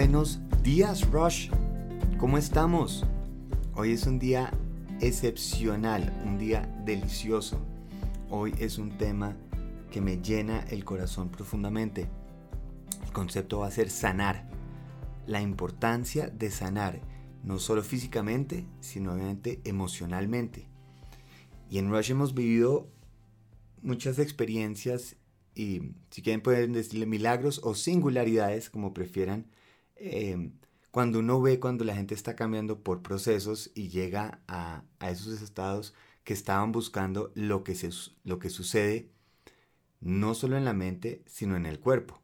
Buenos días, Rush. ¿Cómo estamos? Hoy es un día excepcional, un día delicioso. Hoy es un tema que me llena el corazón profundamente. El concepto va a ser sanar. La importancia de sanar, no solo físicamente, sino obviamente emocionalmente. Y en Rush hemos vivido muchas experiencias y si quieren pueden decirle milagros o singularidades, como prefieran, Em, cuando uno ve cuando la gente está cambiando por procesos y llega a, esos estados que estaban buscando lo que, lo que sucede no solo en la mente, sino en el cuerpo.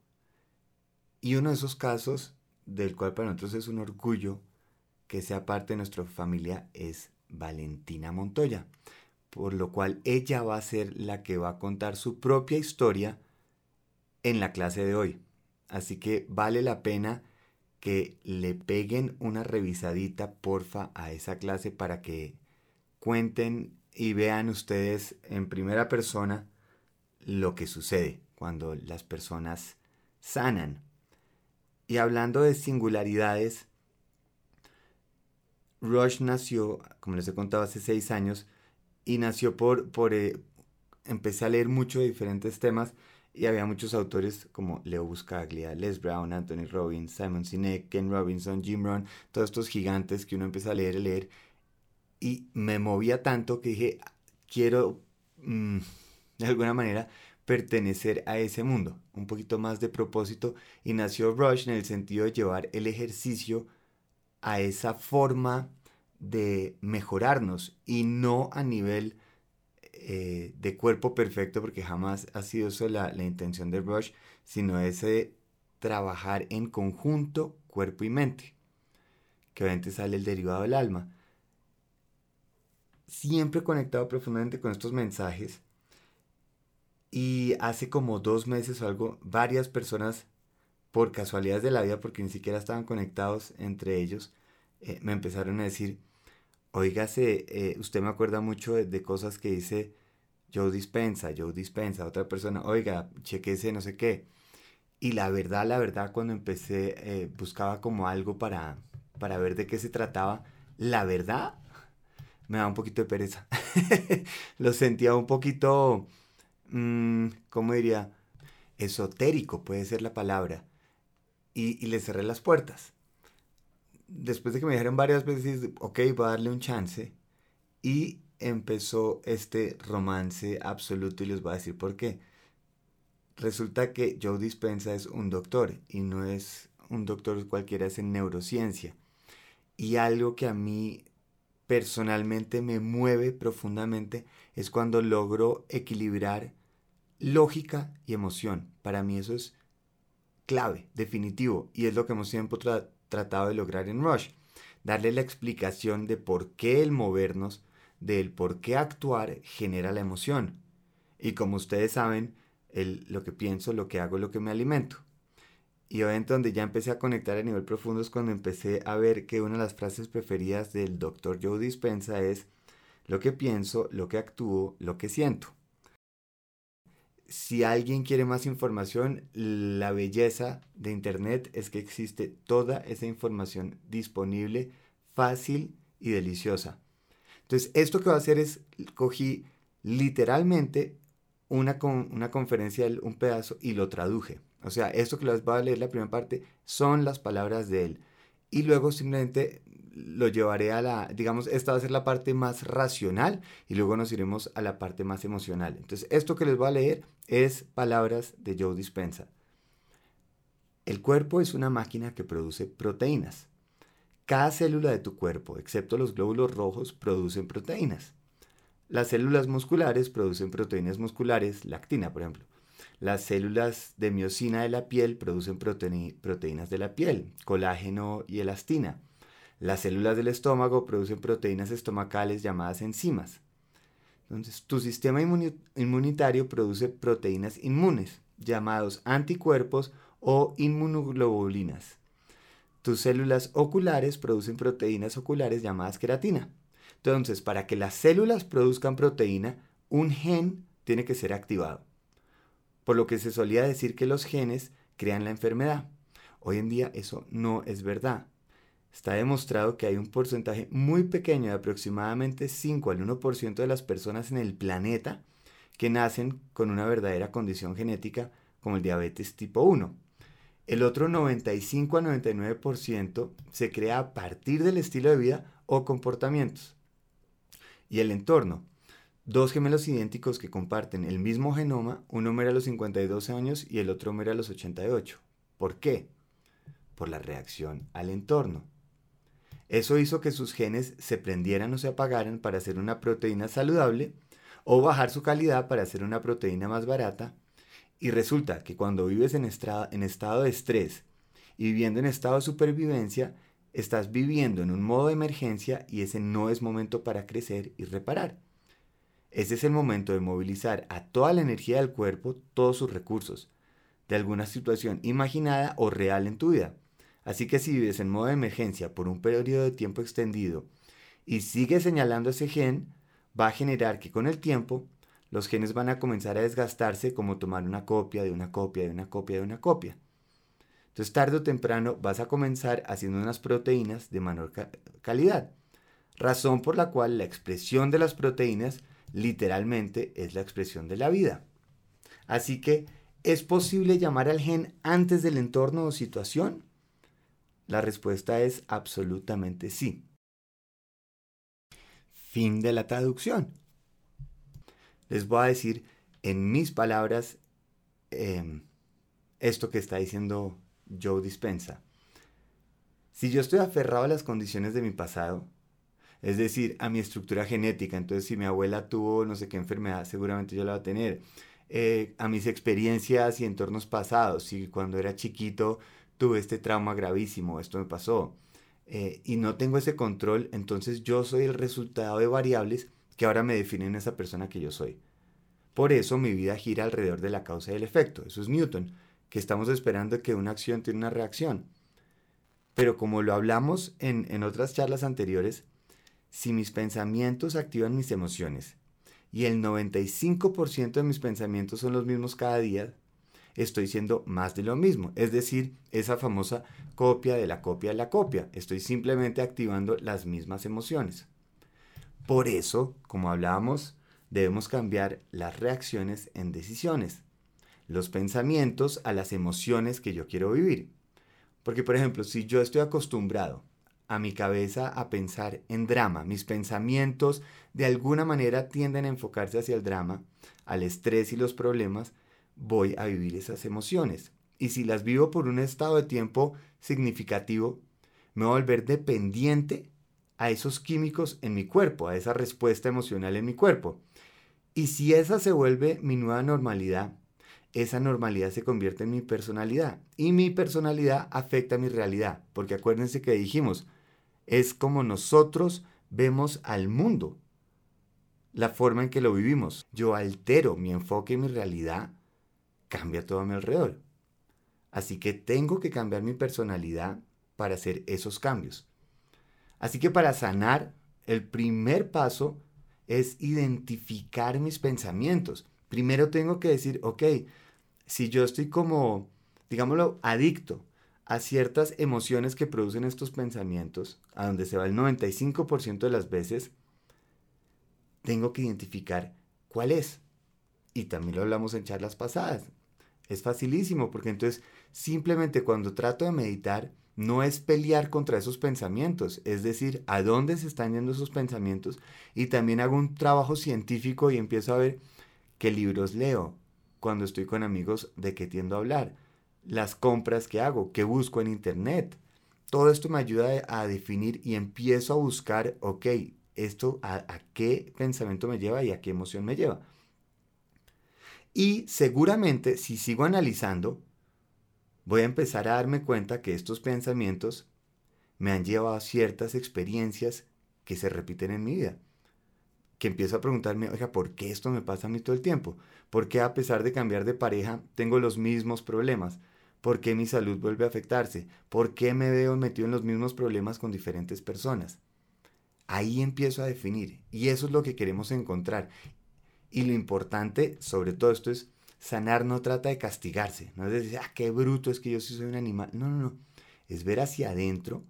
Y uno de esos casos, del cual para nosotros es un orgullo que sea parte de nuestra familia, es Valentina Montoya. Por lo cual ella va a ser la que va a contar su propia historia en la clase de hoy. Así que vale la pena que le peguen una revisadita, porfa, a esa clase para que cuenten y vean ustedes en primera persona lo que sucede cuando las personas sanan. Y hablando de singularidades, Rush nació, como les he contado, hace seis años y nació por, por eh, empecé a leer mucho de diferentes temas y había muchos autores como Leo Buscaglia, Les Brown, Anthony Robbins, Simon Sinek, Ken Robinson, Jim Rohn, todos estos gigantes que uno empieza a leer y leer. Y me movía tanto que dije, quiero mm, de alguna manera pertenecer a ese mundo, un poquito más de propósito. Y nació Rush en el sentido de llevar el ejercicio a esa forma de mejorarnos y no a nivel eh, de cuerpo perfecto, porque jamás ha sido eso la, intención de Rush, sino ese trabajar en conjunto cuerpo y mente, que obviamente sale el derivado del alma. Siempre conectado profundamente con estos mensajes. Y hace como dos meses o algo, varias personas, por casualidades de la vida, porque ni siquiera estaban conectados entre ellos, eh, me empezaron a decir, Oígase, eh, usted me acuerda mucho de, cosas que dice Joe Dispensa, Joe Dispensa, otra persona, oiga, chequese no sé qué. Y la verdad, la verdad, cuando empecé, eh, buscaba como algo para, para ver de qué se trataba. La verdad, me da un poquito de pereza. Lo sentía un poquito, mm, ¿cómo diría? Esotérico puede ser la palabra. Y, y le cerré las puertas después de que me dijeron varias veces, ok, voy a darle un chance. Y empezó este romance absoluto y les voy a decir por qué. Resulta que Joe Dispensa es un doctor y no es un doctor cualquiera, es en neurociencia. Y algo que a mí personalmente me mueve profundamente es cuando logro equilibrar lógica y emoción. Para mí eso es clave, definitivo, y es lo que hemos siempre tratado de lograr en Rush. Darle la explicación de por qué el movernos, del por qué actuar genera la emoción. Y como ustedes saben, el, lo que pienso, lo que hago, lo que me alimento. Y obviamente donde ya empecé a conectar a nivel profundo es cuando empecé a ver que una de las frases preferidas del doctor Joe Dispensa es lo que pienso, lo que actúo, lo que siento si alguien quiere más información, la belleza de Internet es que existe toda esa información disponible, fácil y deliciosa. Entonces, esto que voy a hacer es, cogí literalmente una, una conferencia, un pedazo, y lo traduje. O sea, esto que les voy a leer la primera parte son las palabras de él. Y luego simplemente lo llevaré a la, digamos, esta va a ser la parte más racional y luego nos iremos a la parte más emocional. Entonces, esto que les voy a leer es palabras de Joe Dispensa. El cuerpo es una máquina que produce proteínas. Cada célula de tu cuerpo, excepto los glóbulos rojos, producen proteínas. Las células musculares producen proteínas musculares, lactina por ejemplo. Las células de miocina de la piel producen proteínas de la piel, colágeno y elastina. Las células del estómago producen proteínas estomacales llamadas enzimas. Entonces, tu sistema inmunitario produce proteínas inmunes, llamados anticuerpos o inmunoglobulinas. Tus células oculares producen proteínas oculares llamadas queratina. Entonces, para que las células produzcan proteína, un gen tiene que ser activado. Por lo que se solía decir que los genes crean la enfermedad. Hoy en día eso no es verdad. Está demostrado que hay un porcentaje muy pequeño de aproximadamente 5 al 1% de las personas en el planeta que nacen con una verdadera condición genética como el diabetes tipo 1. El otro 95 a 99% se crea a partir del estilo de vida o comportamientos. Y el entorno. Dos gemelos idénticos que comparten el mismo genoma, uno muere a los 52 años y el otro muere a los 88. ¿Por qué? Por la reacción al entorno. Eso hizo que sus genes se prendieran o se apagaran para hacer una proteína saludable o bajar su calidad para hacer una proteína más barata. Y resulta que cuando vives en, estado de estrés y viviendo en estado de supervivencia, estás viviendo en un modo de emergencia y ese no es momento para crecer y reparar. Ese es el momento de movilizar a toda la energía del cuerpo, todos sus recursos, de alguna situación imaginada o real en tu vida. Así que si vives en modo de emergencia por un periodo de tiempo extendido y sigues señalando ese gen, va a generar que con el tiempo los genes van a comenzar a desgastarse como tomar una copia de una copia de una copia de una copia. Entonces tarde o temprano vas a comenzar haciendo unas proteínas de menor calidad. Razón por la cual la expresión de las proteínas literalmente es la expresión de la vida. Así que, ¿es posible llamar al gen antes del entorno o situación? La respuesta es absolutamente sí. Fin de la traducción. Les voy a decir en mis palabras em, esto que está diciendo Joe Dispensa. Si yo estoy aferrado a las condiciones de mi pasado, es decir, a mi estructura genética. Entonces, si mi abuela tuvo no sé qué enfermedad, seguramente yo la voy a tener. Eh, a mis experiencias y entornos pasados. Si cuando era chiquito tuve este trauma gravísimo, esto me pasó. Eh, y no tengo ese control, entonces yo soy el resultado de variables que ahora me definen esa persona que yo soy. Por eso mi vida gira alrededor de la causa y el efecto. Eso es Newton, que estamos esperando que una acción tiene una reacción. Pero como lo hablamos en, en otras charlas anteriores, si mis pensamientos activan mis emociones y el 95% de mis pensamientos son los mismos cada día, estoy siendo más de lo mismo. Es decir, esa famosa copia de la copia de la copia. Estoy simplemente activando las mismas emociones. Por eso, como hablábamos, debemos cambiar las reacciones en decisiones, los pensamientos a las emociones que yo quiero vivir. Porque, por ejemplo, si yo estoy acostumbrado a mi cabeza a pensar en drama. Mis pensamientos de alguna manera tienden a enfocarse hacia el drama, al estrés y los problemas. Voy a vivir esas emociones. Y si las vivo por un estado de tiempo significativo, me voy a volver dependiente a esos químicos en mi cuerpo, a esa respuesta emocional en mi cuerpo. Y si esa se vuelve mi nueva normalidad, esa normalidad se convierte en mi personalidad y mi personalidad afecta mi realidad, porque acuérdense que dijimos, es como nosotros vemos al mundo, la forma en que lo vivimos. Yo altero mi enfoque y mi realidad, cambia todo a mi alrededor. Así que tengo que cambiar mi personalidad para hacer esos cambios. Así que para sanar, el primer paso es identificar mis pensamientos. Primero tengo que decir, ok, si yo estoy como, digámoslo, adicto a ciertas emociones que producen estos pensamientos, a donde se va el 95% de las veces, tengo que identificar cuál es. Y también lo hablamos en charlas pasadas. Es facilísimo porque entonces simplemente cuando trato de meditar no es pelear contra esos pensamientos, es decir, a dónde se están yendo esos pensamientos y también hago un trabajo científico y empiezo a ver qué libros leo cuando estoy con amigos de qué tiendo a hablar las compras que hago, que busco en Internet. Todo esto me ayuda a definir y empiezo a buscar, ok, esto a, qué pensamiento me lleva y a qué emoción me lleva. Y seguramente si sigo analizando, voy a empezar a darme cuenta que estos pensamientos me han llevado a ciertas experiencias que se repiten en mi vida. Que empiezo a preguntarme, oiga, ¿por qué esto me pasa a mí todo el tiempo? ¿Por qué a pesar de cambiar de pareja tengo los mismos problemas? ¿Por qué mi salud vuelve a afectarse? ¿Por qué me veo metido en los mismos problemas con diferentes personas? Ahí empiezo a definir y eso es lo que queremos encontrar. Y lo importante sobre todo esto es sanar no trata de castigarse, no es decir, ah, qué bruto es que yo sí soy un animal. No, no, no. Es ver hacia adentro,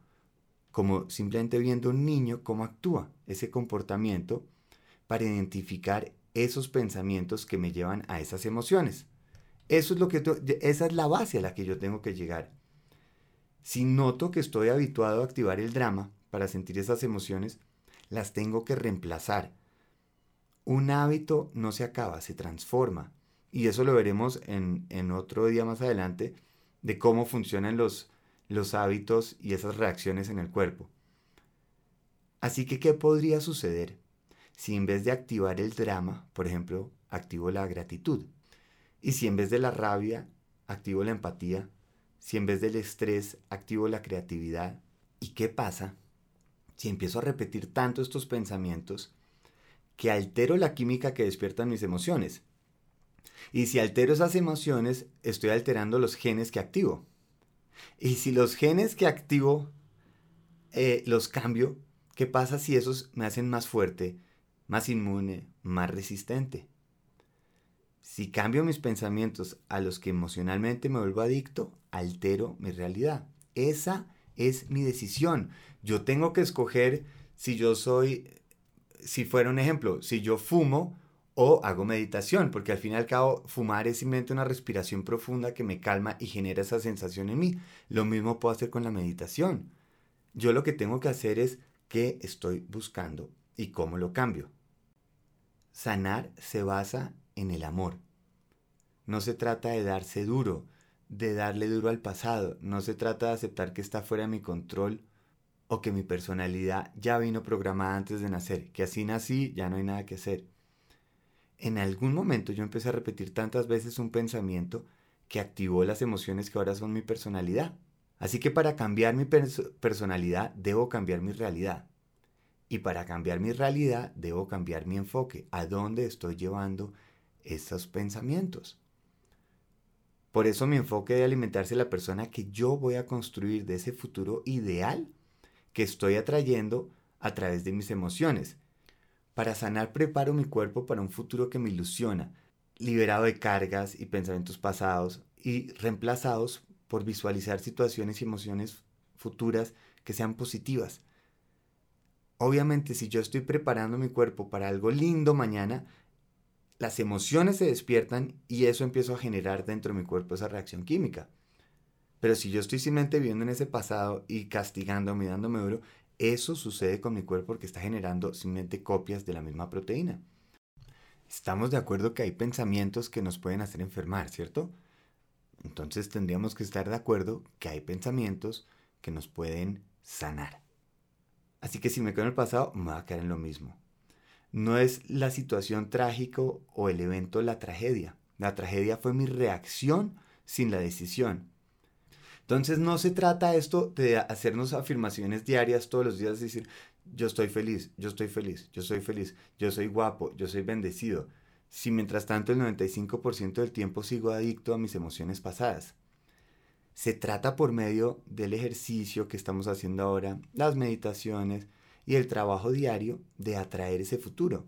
como simplemente viendo un niño cómo actúa ese comportamiento para identificar esos pensamientos que me llevan a esas emociones. Eso es lo que esa es la base a la que yo tengo que llegar. Si noto que estoy habituado a activar el drama para sentir esas emociones, las tengo que reemplazar. Un hábito no se acaba, se transforma. Y eso lo veremos en, otro día más adelante, de cómo funcionan los, los hábitos y esas reacciones en el cuerpo. Así que, ¿qué podría suceder si en vez de activar el drama, por ejemplo, activo la gratitud? Y si en vez de la rabia, activo la empatía, si en vez del estrés, activo la creatividad. ¿Y qué pasa si empiezo a repetir tanto estos pensamientos que altero la química que despiertan mis emociones? Y si altero esas emociones, estoy alterando los genes que activo. Y si los genes que activo eh, los cambio, ¿qué pasa si esos me hacen más fuerte, más inmune, más resistente? Si cambio mis pensamientos a los que emocionalmente me vuelvo adicto, altero mi realidad. Esa es mi decisión. Yo tengo que escoger si yo soy, si fuera un ejemplo, si yo fumo o hago meditación, porque al fin y al cabo fumar es simplemente una respiración profunda que me calma y genera esa sensación en mí. Lo mismo puedo hacer con la meditación. Yo lo que tengo que hacer es qué estoy buscando y cómo lo cambio. Sanar se basa en el amor. No se trata de darse duro, de darle duro al pasado, no se trata de aceptar que está fuera de mi control o que mi personalidad ya vino programada antes de nacer, que así nací, ya no hay nada que hacer. En algún momento yo empecé a repetir tantas veces un pensamiento que activó las emociones que ahora son mi personalidad. Así que para cambiar mi personalidad debo cambiar mi realidad. Y para cambiar mi realidad debo cambiar mi enfoque, a dónde estoy llevando esos pensamientos. Por eso mi enfoque de alimentarse la persona que yo voy a construir de ese futuro ideal que estoy atrayendo a través de mis emociones. Para sanar preparo mi cuerpo para un futuro que me ilusiona, liberado de cargas y pensamientos pasados y reemplazados por visualizar situaciones y emociones futuras que sean positivas. Obviamente si yo estoy preparando mi cuerpo para algo lindo mañana, las emociones se despiertan y eso empiezo a generar dentro de mi cuerpo esa reacción química. Pero si yo estoy simplemente viviendo en ese pasado y castigándome, dándome duro, eso sucede con mi cuerpo porque está generando simplemente copias de la misma proteína. Estamos de acuerdo que hay pensamientos que nos pueden hacer enfermar, ¿cierto? Entonces tendríamos que estar de acuerdo que hay pensamientos que nos pueden sanar. Así que si me quedo en el pasado, me va a quedar en lo mismo. No es la situación trágico o el evento la tragedia. La tragedia fue mi reacción sin la decisión. Entonces no se trata esto de hacernos afirmaciones diarias todos los días, decir, yo estoy feliz, yo estoy feliz, yo soy feliz, yo soy guapo, yo soy bendecido. Si mientras tanto el 95% del tiempo sigo adicto a mis emociones pasadas. Se trata por medio del ejercicio que estamos haciendo ahora, las meditaciones, y el trabajo diario de atraer ese futuro.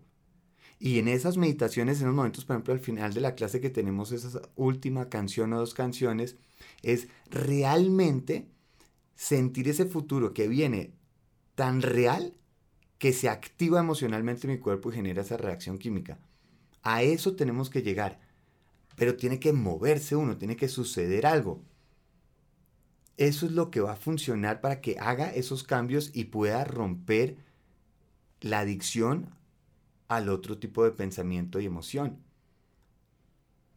Y en esas meditaciones, en los momentos, por ejemplo, al final de la clase que tenemos esa última canción o dos canciones, es realmente sentir ese futuro que viene tan real que se activa emocionalmente en mi cuerpo y genera esa reacción química. A eso tenemos que llegar. Pero tiene que moverse uno, tiene que suceder algo. Eso es lo que va a funcionar para que haga esos cambios y pueda romper la adicción al otro tipo de pensamiento y emoción.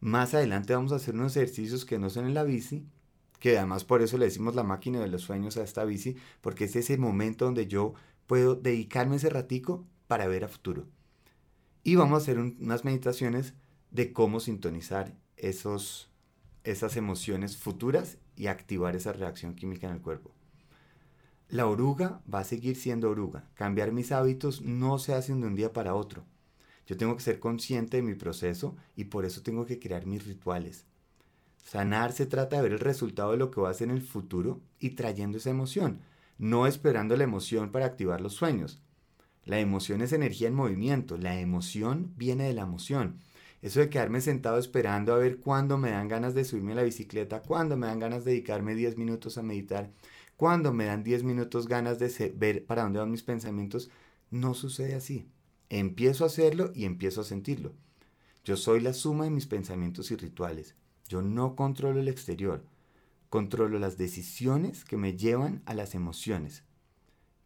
Más adelante vamos a hacer unos ejercicios que no son en la bici, que además por eso le decimos la máquina de los sueños a esta bici, porque es ese momento donde yo puedo dedicarme ese ratico para ver a futuro. Y vamos a hacer unas meditaciones de cómo sintonizar esos, esas emociones futuras y activar esa reacción química en el cuerpo. La oruga va a seguir siendo oruga. Cambiar mis hábitos no se hace de un día para otro. Yo tengo que ser consciente de mi proceso y por eso tengo que crear mis rituales. Sanar se trata de ver el resultado de lo que voy a hacer en el futuro y trayendo esa emoción, no esperando la emoción para activar los sueños. La emoción es energía en movimiento, la emoción viene de la emoción Eso de quedarme sentado esperando a ver cuándo me dan ganas de subirme a la bicicleta, cuándo me dan ganas de dedicarme 10 minutos a meditar, cuándo me dan 10 minutos ganas de ver para dónde van mis pensamientos, no sucede así. Empiezo a hacerlo y empiezo a sentirlo. Yo soy la suma de mis pensamientos y rituales. Yo no controlo el exterior. Controlo las decisiones que me llevan a las emociones.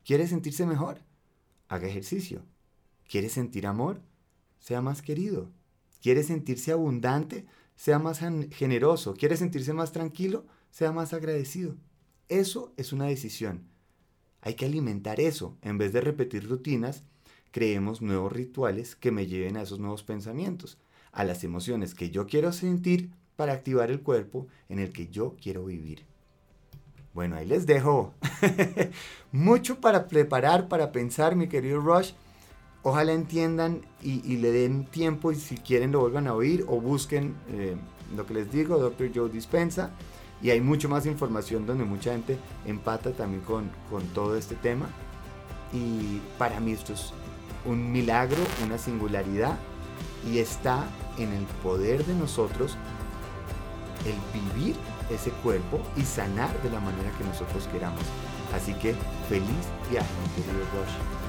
¿Quiere sentirse mejor? Haga ejercicio. ¿Quiere sentir amor? Sea más querido. ¿Quiere sentirse abundante? Sea más generoso. ¿Quiere sentirse más tranquilo? Sea más agradecido. Eso es una decisión. Hay que alimentar eso. En vez de repetir rutinas, creemos nuevos rituales que me lleven a esos nuevos pensamientos, a las emociones que yo quiero sentir para activar el cuerpo en el que yo quiero vivir. Bueno, ahí les dejo mucho para preparar, para pensar, mi querido Rush. Ojalá entiendan y, le den tiempo y si quieren lo vuelvan a oír o busquen eh, lo que les digo, Dr. Joe Dispensa. Y hay mucho más información donde mucha gente empata también con, con todo este tema. Y para mí esto es un milagro, una singularidad y está en el poder de nosotros el vivir ese cuerpo y sanar de la manera que nosotros queramos. Así que feliz viaje, querido.